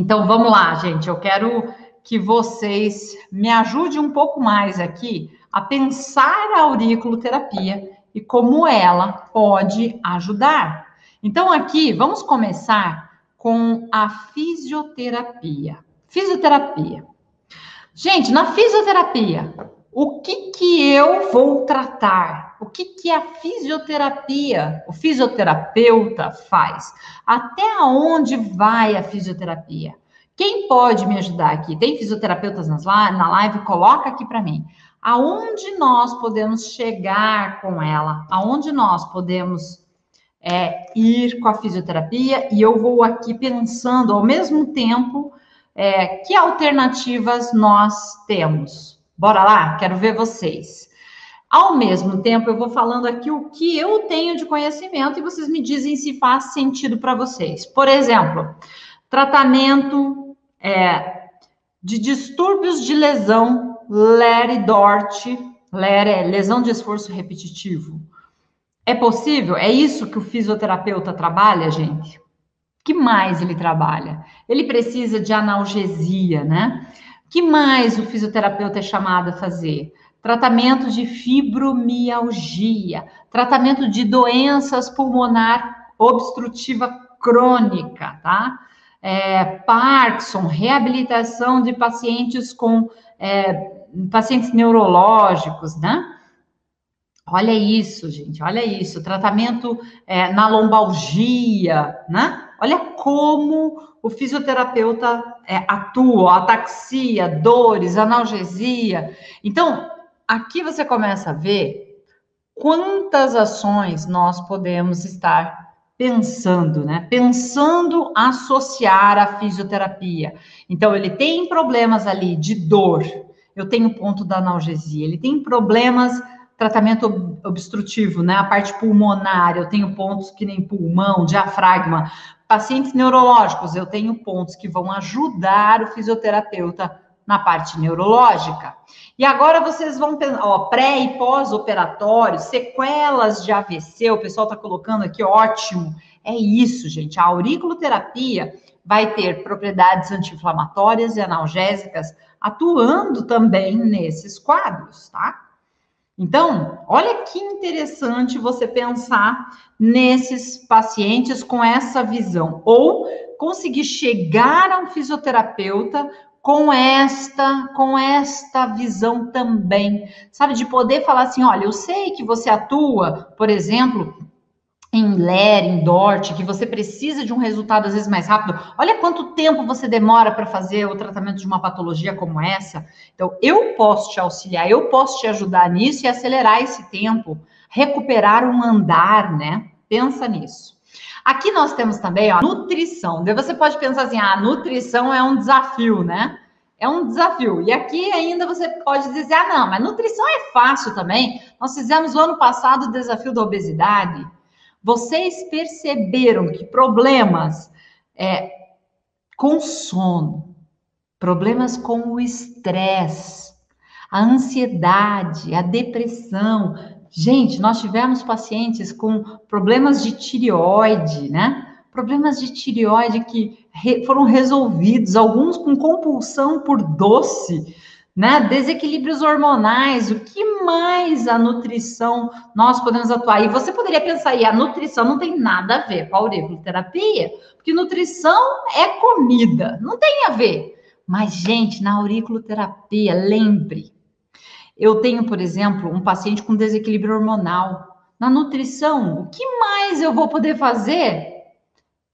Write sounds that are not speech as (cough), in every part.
Então vamos lá, gente. Eu quero que vocês me ajudem um pouco mais aqui a pensar a auriculoterapia e como ela pode ajudar. Então aqui vamos começar com a fisioterapia. Fisioterapia. Gente, na fisioterapia, o que que eu vou tratar? O que que a fisioterapia, o fisioterapeuta faz? Até onde vai a fisioterapia? Quem pode me ajudar aqui? Tem fisioterapeutas nas, na live? Coloca aqui para mim. Aonde nós podemos chegar com ela? Aonde nós podemos é, ir com a fisioterapia? E eu vou aqui pensando ao mesmo tempo é, que alternativas nós temos. Bora lá? Quero ver vocês. Ao mesmo tempo, eu vou falando aqui o que eu tenho de conhecimento e vocês me dizem se faz sentido para vocês. Por exemplo, tratamento é, de distúrbios de lesão, Ler Dort, Ler é lesão de esforço repetitivo. É possível? É isso que o fisioterapeuta trabalha, gente? que mais ele trabalha? Ele precisa de analgesia, né? que mais o fisioterapeuta é chamado a fazer? Tratamento de fibromialgia, tratamento de doenças pulmonar obstrutiva crônica, tá? É, Parkinson, reabilitação de pacientes com é, pacientes neurológicos, né? Olha isso, gente, olha isso. Tratamento é, na lombalgia, né? Olha como o fisioterapeuta é, atua, ataxia, dores, analgesia. Então, aqui você começa a ver quantas ações nós podemos estar pensando, né? Pensando associar a fisioterapia. Então, ele tem problemas ali de dor, eu tenho ponto da analgesia, ele tem problemas tratamento obstrutivo, né? A parte pulmonar, eu tenho pontos que nem pulmão, diafragma. Pacientes neurológicos, eu tenho pontos que vão ajudar o fisioterapeuta na parte neurológica. E agora vocês vão pensar, ó, pré e pós-operatório, sequelas de AVC, o pessoal está colocando aqui, ótimo. É isso, gente. A auriculoterapia vai ter propriedades anti-inflamatórias e analgésicas atuando também nesses quadros, tá? Então, olha que interessante você pensar nesses pacientes com essa visão, ou conseguir chegar a um fisioterapeuta com esta, com esta visão também, sabe, de poder falar assim, olha, eu sei que você atua, por exemplo, em LER, em DORT, que você precisa de um resultado às vezes mais rápido. Olha quanto tempo você demora para fazer o tratamento de uma patologia como essa. Então, eu posso te auxiliar, eu posso te ajudar nisso e acelerar esse tempo, recuperar um andar, né? Pensa nisso. Aqui nós temos também a nutrição. Você pode pensar assim: ah, a nutrição é um desafio, né? É um desafio. E aqui ainda você pode dizer: ah, não, mas nutrição é fácil também. Nós fizemos o ano passado o desafio da obesidade. Vocês perceberam que problemas é, com sono, problemas com o estresse, a ansiedade, a depressão. Gente, nós tivemos pacientes com problemas de tireoide, né? Problemas de tireoide que re foram resolvidos, alguns com compulsão por doce né? Desequilíbrios hormonais, o que mais a nutrição nós podemos atuar? E você poderia pensar, e a nutrição não tem nada a ver com a auriculoterapia, porque nutrição é comida, não tem a ver. Mas, gente, na auriculoterapia, lembre, eu tenho, por exemplo, um paciente com desequilíbrio hormonal. Na nutrição, o que mais eu vou poder fazer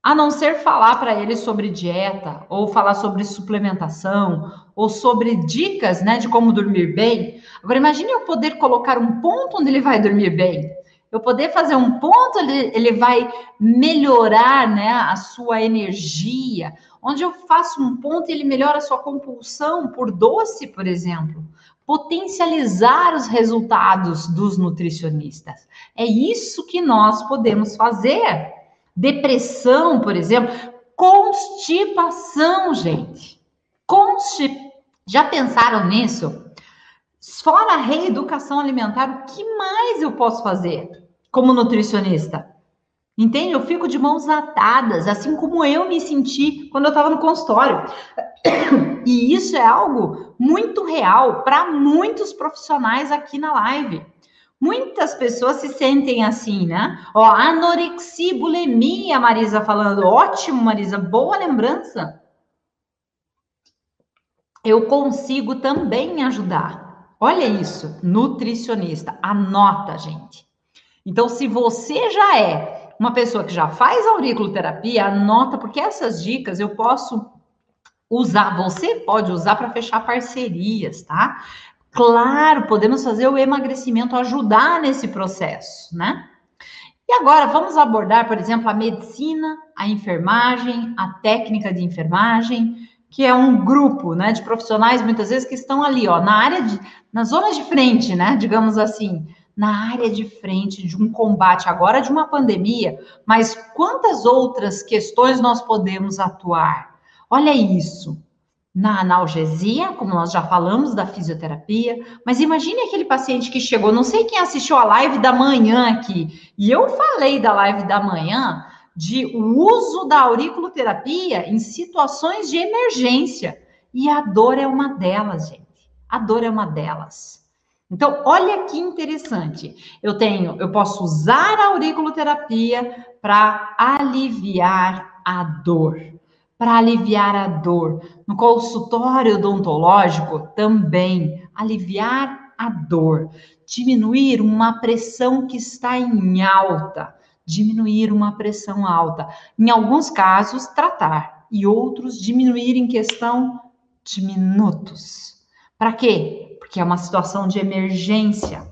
a não ser falar para ele sobre dieta, ou falar sobre suplementação, ou sobre dicas né, de como dormir bem. Agora, imagine eu poder colocar um ponto onde ele vai dormir bem. Eu poder fazer um ponto, ele, ele vai melhorar né, a sua energia. Onde eu faço um ponto ele melhora a sua compulsão por doce, por exemplo. Potencializar os resultados dos nutricionistas. É isso que nós podemos fazer Depressão, por exemplo, constipação, gente. Constip... Já pensaram nisso? Fora a reeducação alimentar, o que mais eu posso fazer como nutricionista? Entende? Eu fico de mãos atadas, assim como eu me senti quando eu estava no consultório. (coughs) E isso é algo muito real para muitos profissionais aqui na live. Muitas pessoas se sentem assim, né? Ó, anorexia, bulimia, Marisa falando. Ótimo, Marisa, boa lembrança. Eu consigo também ajudar. Olha isso, nutricionista. Anota, gente. Então, se você já é uma pessoa que já faz auriculoterapia, anota, porque essas dicas eu posso usar, você pode usar para fechar parcerias, tá? Claro, podemos fazer o emagrecimento ajudar nesse processo, né? E agora vamos abordar, por exemplo, a medicina, a enfermagem, a técnica de enfermagem, que é um grupo, né, de profissionais muitas vezes que estão ali, ó, na área de, na zona de frente, né, digamos assim, na área de frente de um combate agora de uma pandemia, mas quantas outras questões nós podemos atuar? Olha isso. Na analgesia, como nós já falamos da fisioterapia, mas imagine aquele paciente que chegou, não sei quem assistiu a live da manhã aqui, e eu falei da live da manhã de o uso da auriculoterapia em situações de emergência, e a dor é uma delas, gente. A dor é uma delas. Então, olha que interessante. Eu tenho, eu posso usar a auriculoterapia para aliviar a dor. Para aliviar a dor. No consultório odontológico, também aliviar a dor. Diminuir uma pressão que está em alta. Diminuir uma pressão alta. Em alguns casos, tratar. E outros, diminuir em questão de minutos. Para quê? porque é uma situação de emergência.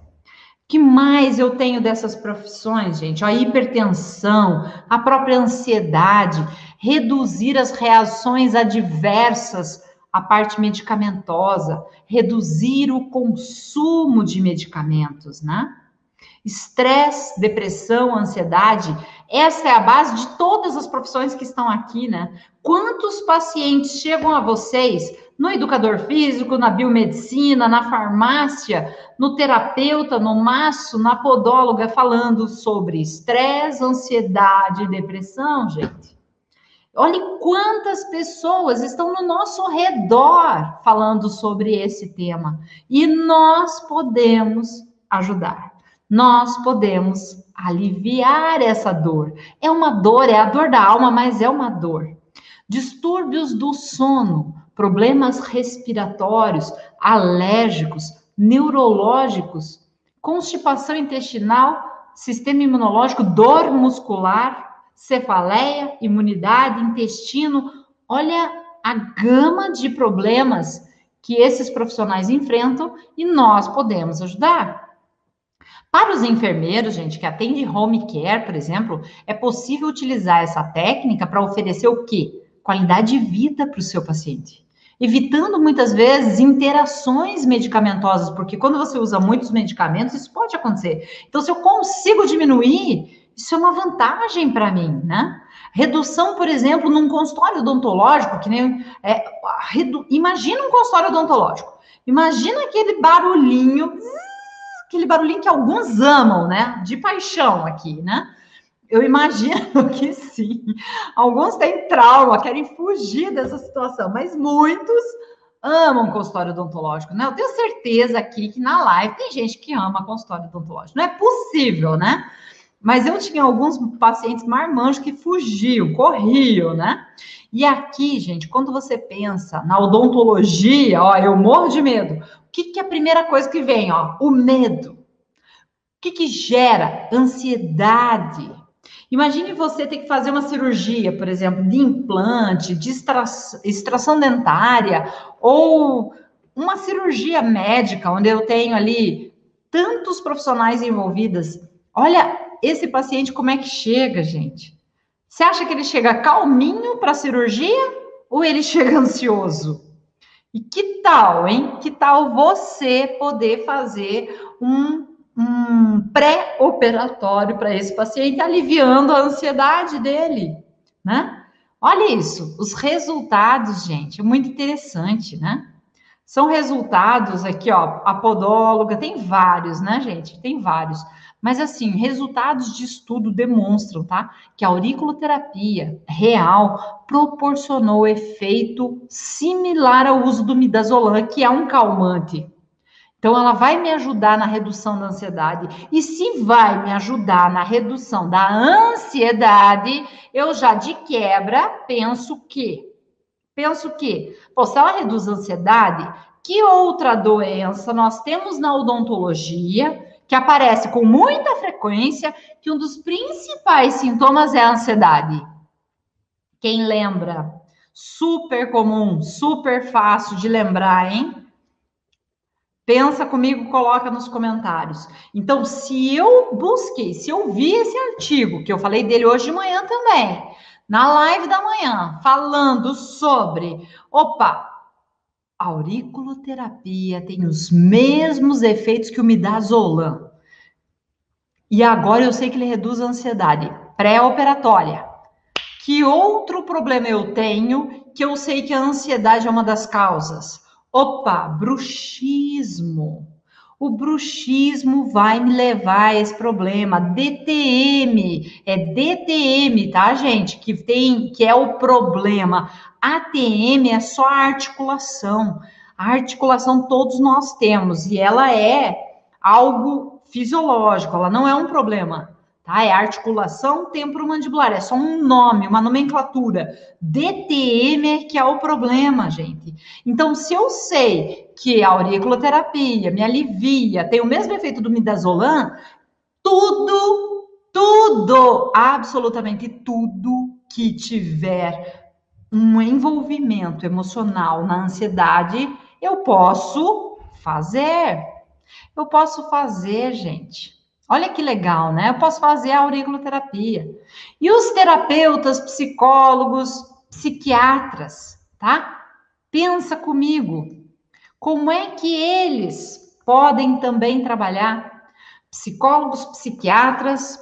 Que mais eu tenho dessas profissões, gente? A hipertensão, a própria ansiedade, reduzir as reações adversas à parte medicamentosa, reduzir o consumo de medicamentos, né? Estresse, depressão, ansiedade, essa é a base de todas as profissões que estão aqui, né? Quantos pacientes chegam a vocês no educador físico, na biomedicina, na farmácia, no terapeuta, no maço, na podóloga, falando sobre estresse, ansiedade e depressão, gente. Olhe quantas pessoas estão no nosso redor falando sobre esse tema. E nós podemos ajudar. Nós podemos aliviar essa dor. É uma dor, é a dor da alma, mas é uma dor. Distúrbios do sono problemas respiratórios, alérgicos, neurológicos, constipação intestinal, sistema imunológico, dor muscular, cefaleia, imunidade, intestino. Olha a gama de problemas que esses profissionais enfrentam e nós podemos ajudar. Para os enfermeiros, gente, que atende home care, por exemplo, é possível utilizar essa técnica para oferecer o quê? Qualidade de vida para o seu paciente evitando muitas vezes interações medicamentosas, porque quando você usa muitos medicamentos, isso pode acontecer. Então, se eu consigo diminuir, isso é uma vantagem para mim, né? Redução, por exemplo, num consultório odontológico, que nem. É, redu... Imagina um consultório odontológico. Imagina aquele barulhinho, aquele barulhinho que alguns amam, né? De paixão aqui, né? Eu imagino (laughs) que sim. Alguns têm trauma, querem fugir dessa situação, mas muitos amam consultório odontológico, né? Eu tenho certeza aqui que na live tem gente que ama consultório odontológico. Não é possível, né? Mas eu tinha alguns pacientes marmanjos que fugiam, corriam, né? E aqui, gente, quando você pensa na odontologia, ó, eu morro de medo. O que, que é a primeira coisa que vem, ó? O medo. O que, que gera? Ansiedade. Imagine você ter que fazer uma cirurgia, por exemplo, de implante, de extração dentária, ou uma cirurgia médica, onde eu tenho ali tantos profissionais envolvidos. Olha esse paciente como é que chega, gente. Você acha que ele chega calminho para a cirurgia ou ele chega (laughs) ansioso? E que tal, hein? Que tal você poder fazer um um pré-operatório para esse paciente, aliviando a ansiedade dele, né? Olha isso, os resultados, gente, é muito interessante, né? São resultados aqui, ó, a podóloga, tem vários, né, gente? Tem vários. Mas assim, resultados de estudo demonstram, tá? Que a auriculoterapia real proporcionou efeito similar ao uso do midazolam, que é um calmante. Então, ela vai me ajudar na redução da ansiedade. E se vai me ajudar na redução da ansiedade, eu já de quebra penso que. Penso que, pô, se ela reduz a ansiedade, que outra doença nós temos na odontologia que aparece com muita frequência, que um dos principais sintomas é a ansiedade. Quem lembra? Super comum, super fácil de lembrar, hein? Pensa comigo, coloca nos comentários. Então, se eu busquei, se eu vi esse artigo, que eu falei dele hoje de manhã também, na live da manhã, falando sobre, opa, auriculoterapia tem os mesmos efeitos que o midazolam. E agora eu sei que ele reduz a ansiedade pré-operatória. Que outro problema eu tenho que eu sei que a ansiedade é uma das causas? Opa, bruxismo. O bruxismo vai me levar a esse problema. DTM, é DTM, tá, gente? Que tem, que é o problema. ATM é só a articulação. A articulação todos nós temos e ela é algo fisiológico, ela não é um problema, tá? É articulação temporomandibular, é só um nome, uma nomenclatura. DTM é que é o problema, gente. Então, se eu sei que a auriculoterapia me alivia, tem o mesmo efeito do midazolam, tudo, tudo, absolutamente tudo que tiver um envolvimento emocional na ansiedade, eu posso fazer. Eu posso fazer, gente. Olha que legal, né? Eu posso fazer a auriculoterapia. E os terapeutas, psicólogos, psiquiatras, tá? Pensa comigo. Como é que eles podem também trabalhar? Psicólogos, psiquiatras,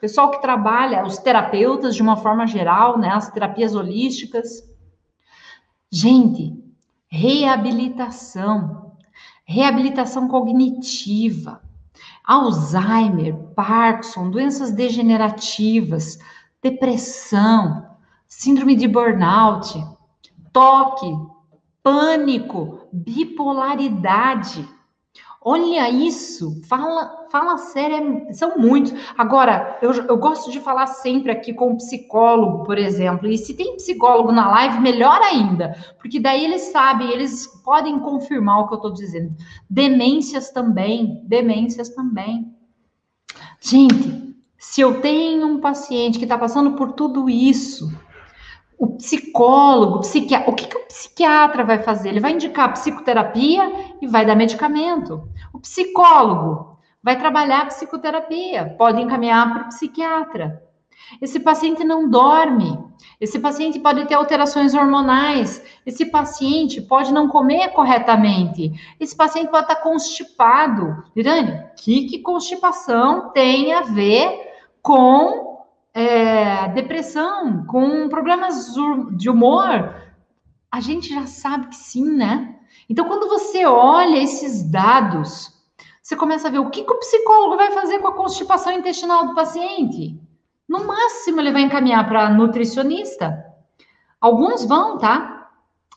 pessoal que trabalha, os terapeutas de uma forma geral, né, as terapias holísticas. Gente, reabilitação, reabilitação cognitiva, Alzheimer, Parkinson, doenças degenerativas, depressão, síndrome de burnout, toque, pânico, bipolaridade. Olha isso, fala, fala sério, é, são muitos. Agora, eu, eu gosto de falar sempre aqui com um psicólogo, por exemplo, e se tem psicólogo na live, melhor ainda, porque daí eles sabem, eles podem confirmar o que eu estou dizendo. Demências também, demências também. Gente, se eu tenho um paciente que está passando por tudo isso, o psicólogo, o, psiquiatra, o que, que o psiquiatra vai fazer? Ele vai indicar psicoterapia e vai dar medicamento. O psicólogo vai trabalhar psicoterapia, pode encaminhar para o psiquiatra. Esse paciente não dorme, esse paciente pode ter alterações hormonais, esse paciente pode não comer corretamente, esse paciente pode estar constipado. Irane, o que, que constipação tem a ver com é, depressão, com problemas de humor? A gente já sabe que sim, né? Então, quando você olha esses dados, você começa a ver o que, que o psicólogo vai fazer com a constipação intestinal do paciente. No máximo, ele vai encaminhar para nutricionista. Alguns vão, tá?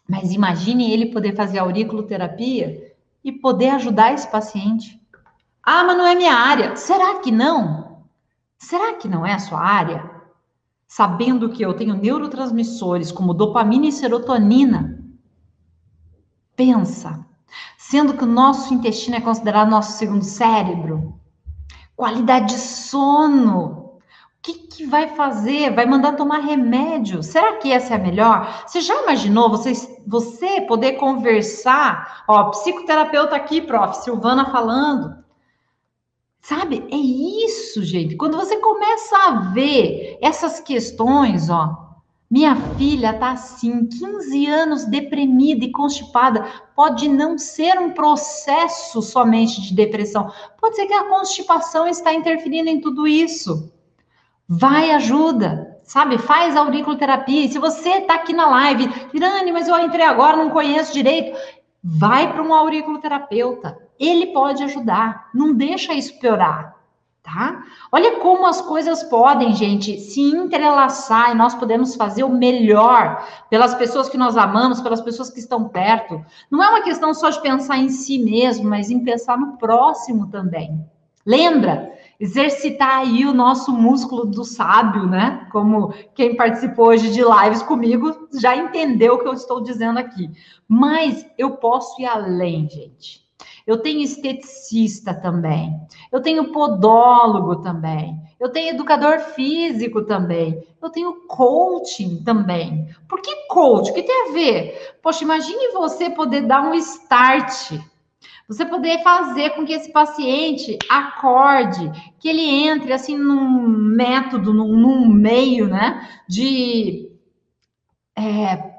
Mas imagine ele poder fazer auriculoterapia e poder ajudar esse paciente. Ah, mas não é minha área. Será que não? Será que não é a sua área? Sabendo que eu tenho neurotransmissores como dopamina e serotonina pensa, sendo que o nosso intestino é considerado nosso segundo cérebro. Qualidade de sono. O que, que vai fazer? Vai mandar tomar remédio? Será que essa é a melhor? Você já imaginou você, você poder conversar? Ó, psicoterapeuta aqui, prof. Silvana falando. Sabe? É isso, gente. Quando você começa a ver essas questões, ó, minha filha está assim, 15 anos deprimida e constipada. Pode não ser um processo somente de depressão. Pode ser que a constipação está interferindo em tudo isso. Vai ajuda, sabe? Faz auriculoterapia. E se você está aqui na live, Irane, mas eu entrei agora, não conheço direito. Vai para um auriculoterapeuta. Ele pode ajudar. Não deixa isso piorar tá? Olha como as coisas podem, gente, se entrelaçar e nós podemos fazer o melhor pelas pessoas que nós amamos, pelas pessoas que estão perto. Não é uma questão só de pensar em si mesmo, mas em pensar no próximo também. Lembra? Exercitar aí o nosso músculo do sábio, né? Como quem participou hoje de lives comigo já entendeu o que eu estou dizendo aqui. Mas eu posso ir além, gente eu tenho esteticista também, eu tenho podólogo também, eu tenho educador físico também, eu tenho coaching também. Por que coach? O que tem a ver? Poxa, imagine você poder dar um start você poder fazer com que esse paciente acorde, que ele entre assim num método, num, num meio, né, de é,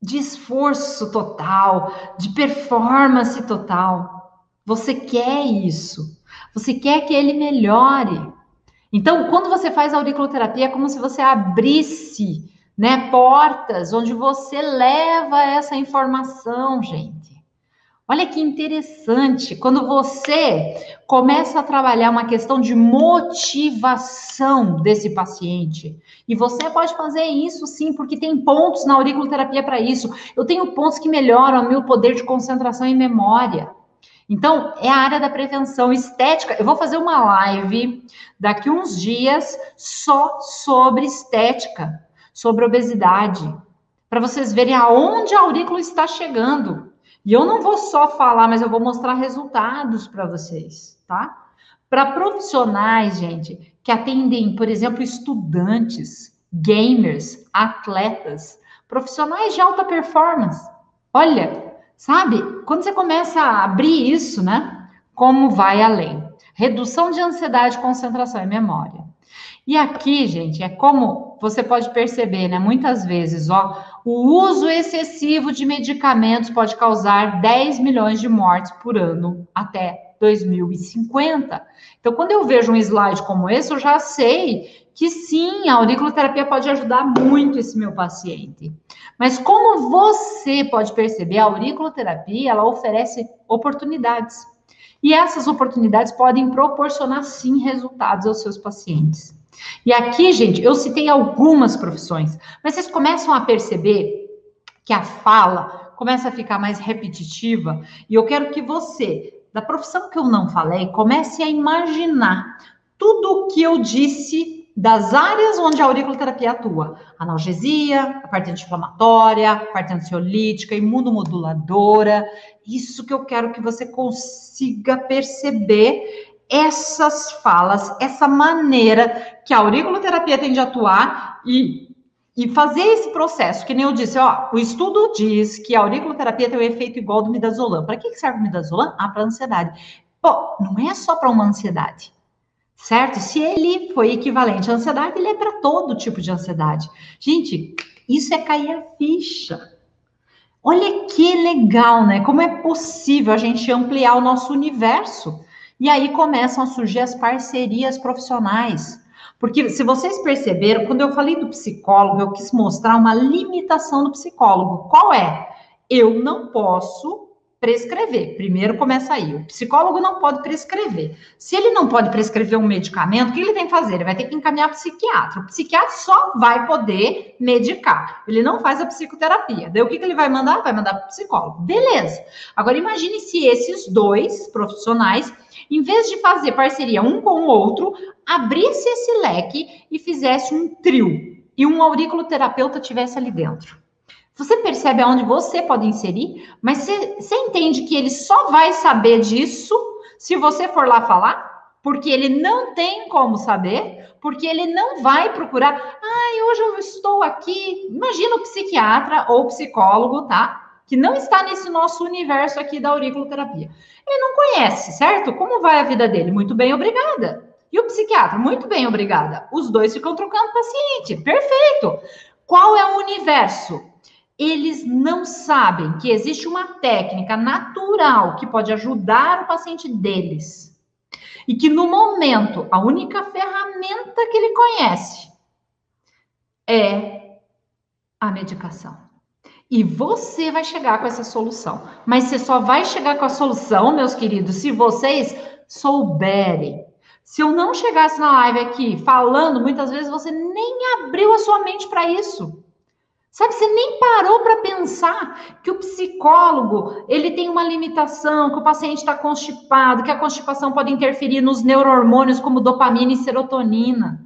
de esforço total, de performance total. Você quer isso. Você quer que ele melhore. Então, quando você faz auriculoterapia, é como se você abrisse né, portas onde você leva essa informação, gente. Olha que interessante, quando você começa a trabalhar uma questão de motivação desse paciente, e você pode fazer isso sim, porque tem pontos na auriculoterapia para isso. Eu tenho pontos que melhoram o meu poder de concentração e memória. Então, é a área da prevenção estética. Eu vou fazer uma live daqui uns dias só sobre estética, sobre obesidade, para vocês verem aonde a aurícula está chegando. E eu não vou só falar, mas eu vou mostrar resultados para vocês, tá? Para profissionais, gente, que atendem, por exemplo, estudantes, gamers, atletas, profissionais de alta performance. Olha, Sabe? Quando você começa a abrir isso, né? Como vai além? Redução de ansiedade, concentração e memória. E aqui, gente, é como você pode perceber, né? Muitas vezes, ó, o uso excessivo de medicamentos pode causar 10 milhões de mortes por ano até 2050. Então, quando eu vejo um slide como esse, eu já sei que sim, a auriculoterapia pode ajudar muito esse meu paciente. Mas como você pode perceber, a auriculoterapia, ela oferece oportunidades. E essas oportunidades podem proporcionar sim resultados aos seus pacientes. E aqui, gente, eu citei algumas profissões, mas vocês começam a perceber que a fala começa a ficar mais repetitiva, e eu quero que você, da profissão que eu não falei, comece a imaginar tudo o que eu disse das áreas onde a auriculoterapia atua: analgesia, a parte anti-inflamatória, a parte ansiolítica, imunomoduladora. Isso que eu quero que você consiga perceber essas falas, essa maneira que a auriculoterapia tem de atuar e, e fazer esse processo, que nem eu disse, ó, o estudo diz que a auriculoterapia tem um efeito igual do midazolam. Para que serve o midazolam? Ah, para ansiedade. Pô, não é só para uma ansiedade certo? Se ele foi equivalente à ansiedade, ele é para todo tipo de ansiedade. Gente, isso é cair a ficha. Olha que legal, né? Como é possível a gente ampliar o nosso universo? E aí começam a surgir as parcerias profissionais. Porque se vocês perceberam, quando eu falei do psicólogo, eu quis mostrar uma limitação do psicólogo. Qual é? Eu não posso prescrever. Primeiro começa aí. O psicólogo não pode prescrever. Se ele não pode prescrever um medicamento, o que ele tem que fazer? Ele vai ter que encaminhar para o psiquiatra. O psiquiatra só vai poder medicar. Ele não faz a psicoterapia. Daí o que, que ele vai mandar? Vai mandar para o psicólogo. Beleza. Agora imagine se esses dois profissionais, em vez de fazer parceria um com o outro, abrisse esse leque e fizesse um trio. E um auriculoterapeuta tivesse ali dentro. Você percebe aonde você pode inserir, mas você, você entende que ele só vai saber disso se você for lá falar? Porque ele não tem como saber, porque ele não vai procurar. Ah, hoje eu estou aqui. Imagina o psiquiatra ou psicólogo, tá? Que não está nesse nosso universo aqui da auriculoterapia. Ele não conhece, certo? Como vai a vida dele? Muito bem, obrigada. E o psiquiatra? Muito bem, obrigada. Os dois ficam trocando paciente. Perfeito. Qual é o universo? Eles não sabem que existe uma técnica natural que pode ajudar o paciente deles. E que no momento, a única ferramenta que ele conhece é a medicação. E você vai chegar com essa solução. Mas você só vai chegar com a solução, meus queridos, se vocês souberem Se eu não chegasse na live aqui falando, muitas vezes você nem abriu a sua mente para isso. Sabe, você nem parou para pensar que o psicólogo ele tem uma limitação, que o paciente está constipado, que a constipação pode interferir nos neurohormônios como dopamina e serotonina.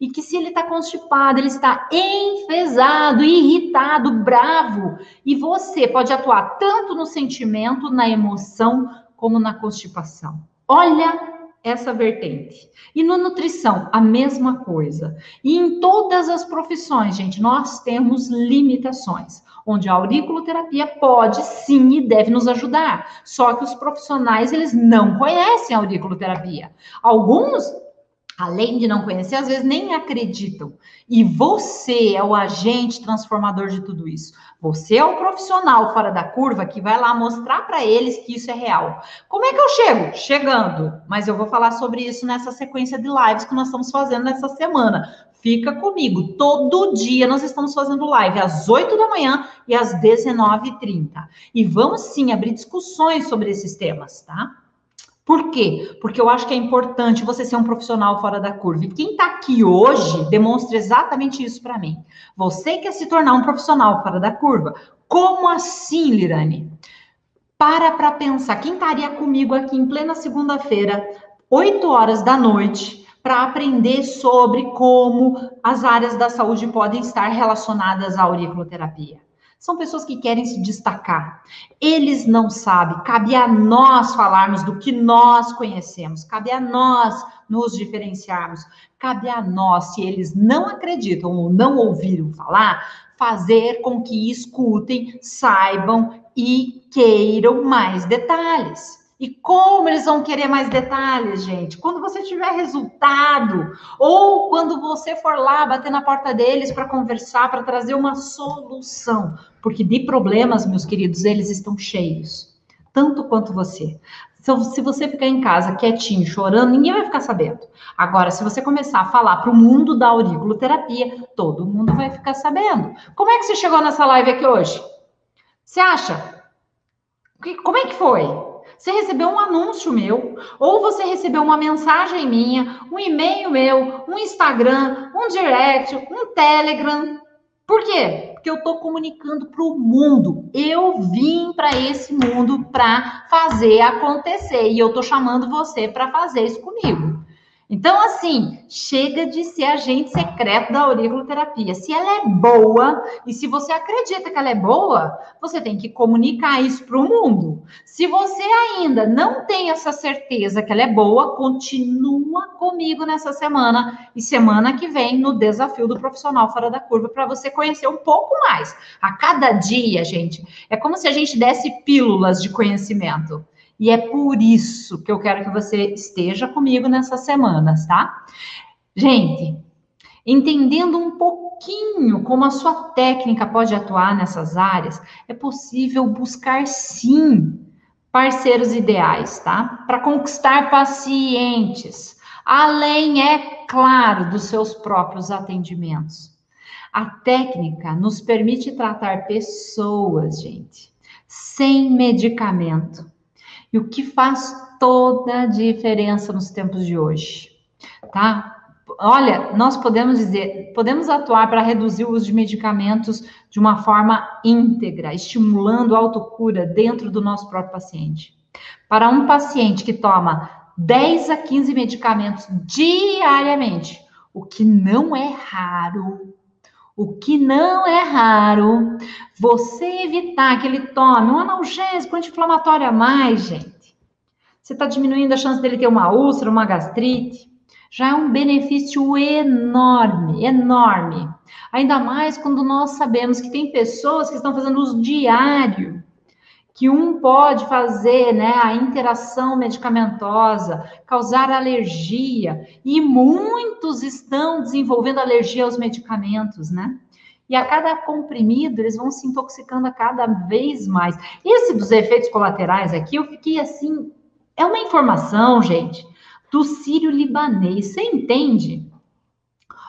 E que se ele está constipado, ele está enfesado, irritado, bravo. E você pode atuar tanto no sentimento, na emoção, como na constipação. Olha essa vertente. E no nutrição, a mesma coisa. E em todas as profissões, gente, nós temos limitações, onde a auriculoterapia pode sim e deve nos ajudar. Só que os profissionais, eles não conhecem a auriculoterapia. Alguns além de não conhecer, às vezes nem acreditam. E você é o agente transformador de tudo isso. Você é o profissional fora da curva que vai lá mostrar para eles que isso é real. Como é que eu chego? Chegando. Mas eu vou falar sobre isso nessa sequência de lives que nós estamos fazendo nessa semana. Fica comigo. Todo dia nós estamos fazendo live às 8 da manhã e às 19h30. E vamos sim abrir discussões sobre esses temas, tá? Por quê? Porque eu acho que é importante você ser um profissional fora da curva. E quem está aqui hoje demonstra exatamente isso para mim. Você quer se tornar um profissional fora da curva? Como assim, Lirane? Para para pensar. Quem estaria comigo aqui em plena segunda-feira, 8 horas da noite, para aprender sobre como as áreas da saúde podem estar relacionadas à auriculoterapia? São pessoas que querem se destacar. Eles não sabem. Cabe a nós falarmos do que nós conhecemos. Cabe a nós nos diferenciarmos. Cabe a nós, se eles não acreditam ou não ouviram falar, fazer com que escutem, saibam e queiram mais detalhes. E como eles vão querer mais detalhes, gente? Quando você tiver resultado, ou quando você for lá bater na porta deles para conversar, para trazer uma solução. Porque de problemas, meus queridos, eles estão cheios. Tanto quanto você. Então, se você ficar em casa quietinho, chorando, ninguém vai ficar sabendo. Agora, se você começar a falar para o mundo da auriculoterapia, todo mundo vai ficar sabendo. Como é que você chegou nessa live aqui hoje? Você acha? Como é que foi? Você recebeu um anúncio meu, ou você recebeu uma mensagem minha, um e-mail meu, um Instagram, um direct, um Telegram. Por quê? Porque eu estou comunicando para o mundo. Eu vim para esse mundo para fazer acontecer e eu estou chamando você para fazer isso comigo. Então, assim, chega de ser agente secreto da auriculoterapia. Se ela é boa, e se você acredita que ela é boa, você tem que comunicar isso para o mundo. Se você ainda não tem essa certeza que ela é boa, continua comigo nessa semana e semana que vem no desafio do profissional fora da curva para você conhecer um pouco mais. A cada dia, gente, é como se a gente desse pílulas de conhecimento. E é por isso que eu quero que você esteja comigo nessas semanas, tá? Gente, entendendo um pouquinho como a sua técnica pode atuar nessas áreas, é possível buscar sim parceiros ideais, tá? Para conquistar pacientes, além, é claro, dos seus próprios atendimentos. A técnica nos permite tratar pessoas, gente, sem medicamento e o que faz toda a diferença nos tempos de hoje, tá? Olha, nós podemos dizer, podemos atuar para reduzir o uso de medicamentos de uma forma íntegra, estimulando a autocura dentro do nosso próprio paciente. Para um paciente que toma 10 a 15 medicamentos diariamente, o que não é raro, o que não é raro, você evitar que ele tome um analgésico anti-inflamatório a mais, gente. Você está diminuindo a chance dele ter uma úlcera, uma gastrite. Já é um benefício enorme, enorme. Ainda mais quando nós sabemos que tem pessoas que estão fazendo uso diário que um pode fazer, né, a interação medicamentosa, causar alergia, e muitos estão desenvolvendo alergia aos medicamentos, né? E a cada comprimido, eles vão se intoxicando a cada vez mais. Esse dos efeitos colaterais aqui, eu fiquei assim, é uma informação, gente, do sírio libanês, você entende?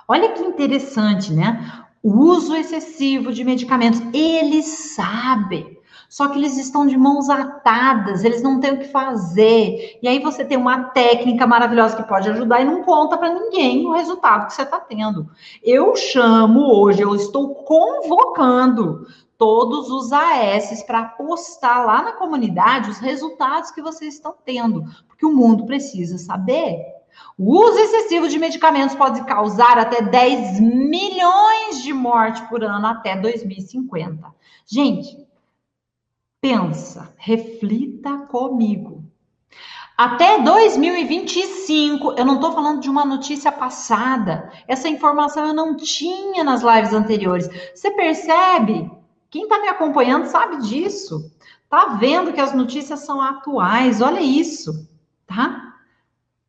Olha que interessante, né? O uso excessivo de medicamentos, eles sabem Só que eles estão de mãos atadas, eles não têm o que fazer. E aí você tem uma técnica maravilhosa que pode ajudar e não conta para ninguém o resultado que você está tendo. Eu chamo hoje, eu estou convocando todos os AS para postar lá na comunidade os resultados que vocês estão tendo, porque o mundo precisa saber. O uso excessivo de medicamentos pode causar até 10 milhões de mortes por ano até 2050. Gente, pensa, reflita comigo. Até 2025, eu não estou falando de uma notícia passada. Essa informação eu não tinha nas lives anteriores. Você percebe? Quem está me acompanhando sabe disso. Tá vendo que as notícias são atuais. Olha isso, tá?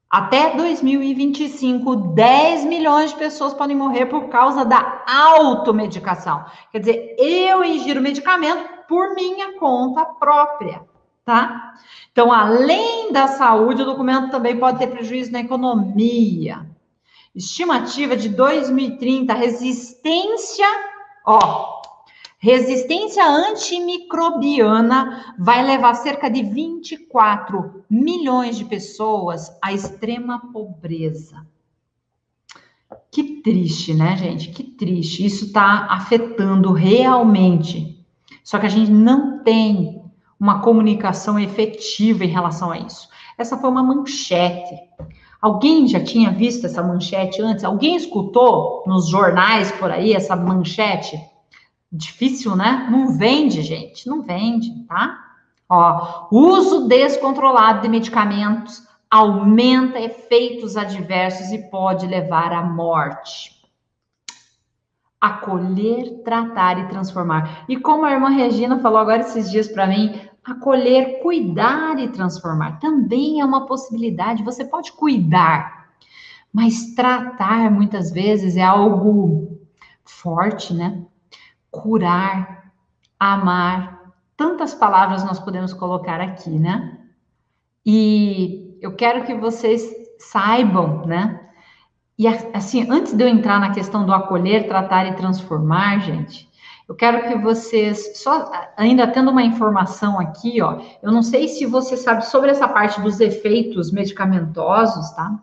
Até 2025, 10 milhões de pessoas podem morrer por causa da automedicação. Quer dizer, eu ingiro medicamento por minha conta própria, tá? Então, além da saúde, o documento também pode ter prejuízo na economia. Estimativa de 2030, resistência, ó, Resistência antimicrobiana vai levar cerca de 24 milhões de pessoas à extrema pobreza. Que triste, né, gente? Que triste. Isso está afetando realmente. Só que a gente não tem uma comunicação efetiva em relação a isso. Essa foi uma manchete. Alguém já tinha visto essa manchete antes? Alguém escutou nos jornais por aí essa manchete? Difícil, né? Não vende, gente, não vende, tá? Ó, uso descontrolado de medicamentos aumenta efeitos adversos e pode levar à morte. Acolher, tratar e transformar. E como a irmã Regina falou agora esses dias para mim, acolher, cuidar e transformar também é uma possibilidade. Você pode cuidar, mas tratar muitas vezes é algo forte, né? curar, amar. Tantas palavras nós podemos colocar aqui, né? E eu quero que vocês saibam, né? E assim, antes de eu entrar na questão do acolher, tratar e transformar, gente, eu quero que vocês, só ainda tendo uma informação aqui, ó, eu não sei se você sabe sobre essa parte dos efeitos medicamentosos, tá?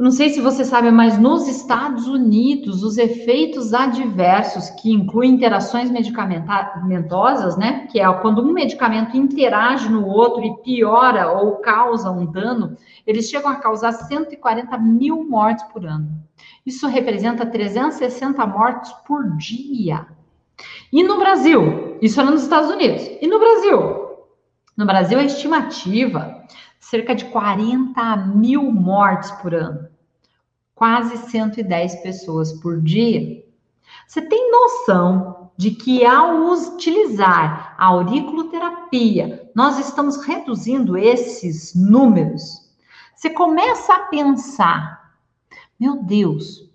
Não sei se você sabe, mas nos Estados Unidos, os efeitos adversos, que incluem interações medicamentosas, né? Que é quando um medicamento interage no outro e piora ou causa um dano, eles chegam a causar 140 mil mortes por ano. Isso representa 360 mortes por dia. E no Brasil, isso era nos Estados Unidos. E no Brasil? No Brasil, a estimativa cerca de 40 mil mortes por ano quase 110 pessoas por dia. Você tem noção de que ao utilizar a auriculoterapia, nós estamos reduzindo esses números? Você começa a pensar, meu Deus,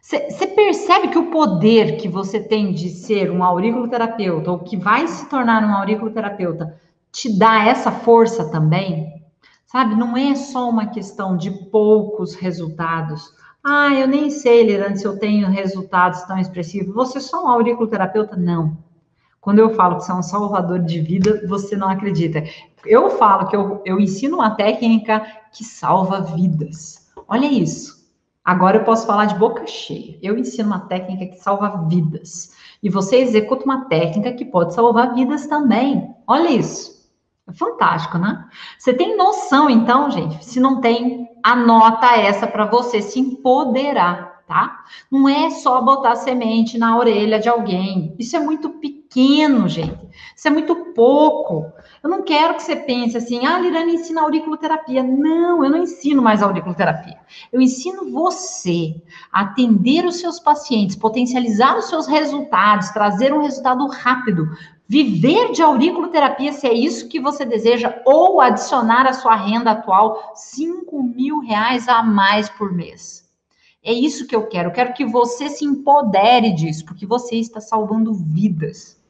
você percebe que o poder que você tem de ser um auriculoterapeuta ou que vai se tornar um auriculoterapeuta te dá essa força também? Sabe, não é só uma questão de poucos resultados ah, eu nem sei, Lerane, se eu tenho resultados tão expressivos. Você é só um auriculoterapeuta? Não. Quando eu falo que você é um salvador de vida, você não acredita. Eu falo que eu, eu ensino uma técnica que salva vidas. Olha isso. Agora eu posso falar de boca cheia. Eu ensino uma técnica que salva vidas. E você executa uma técnica que pode salvar vidas também. Olha isso. Fantástico, né? Você tem noção, então, gente? Se não tem, anota essa para você se empoderar, tá? Não é só botar semente na orelha de alguém. Isso é muito pequeno, gente. Isso é muito pouco. Eu não quero que você pense assim, ah, Lirane ensina auriculoterapia. Não, eu não ensino mais auriculoterapia. Eu ensino você a atender os seus pacientes, potencializar os seus resultados, trazer um resultado rápido, Viver de auriculoterapia, se é isso que você deseja, ou adicionar à sua renda atual 5 mil reais a mais por mês. É isso que eu quero. Eu quero que você se empodere disso, porque você está salvando vidas.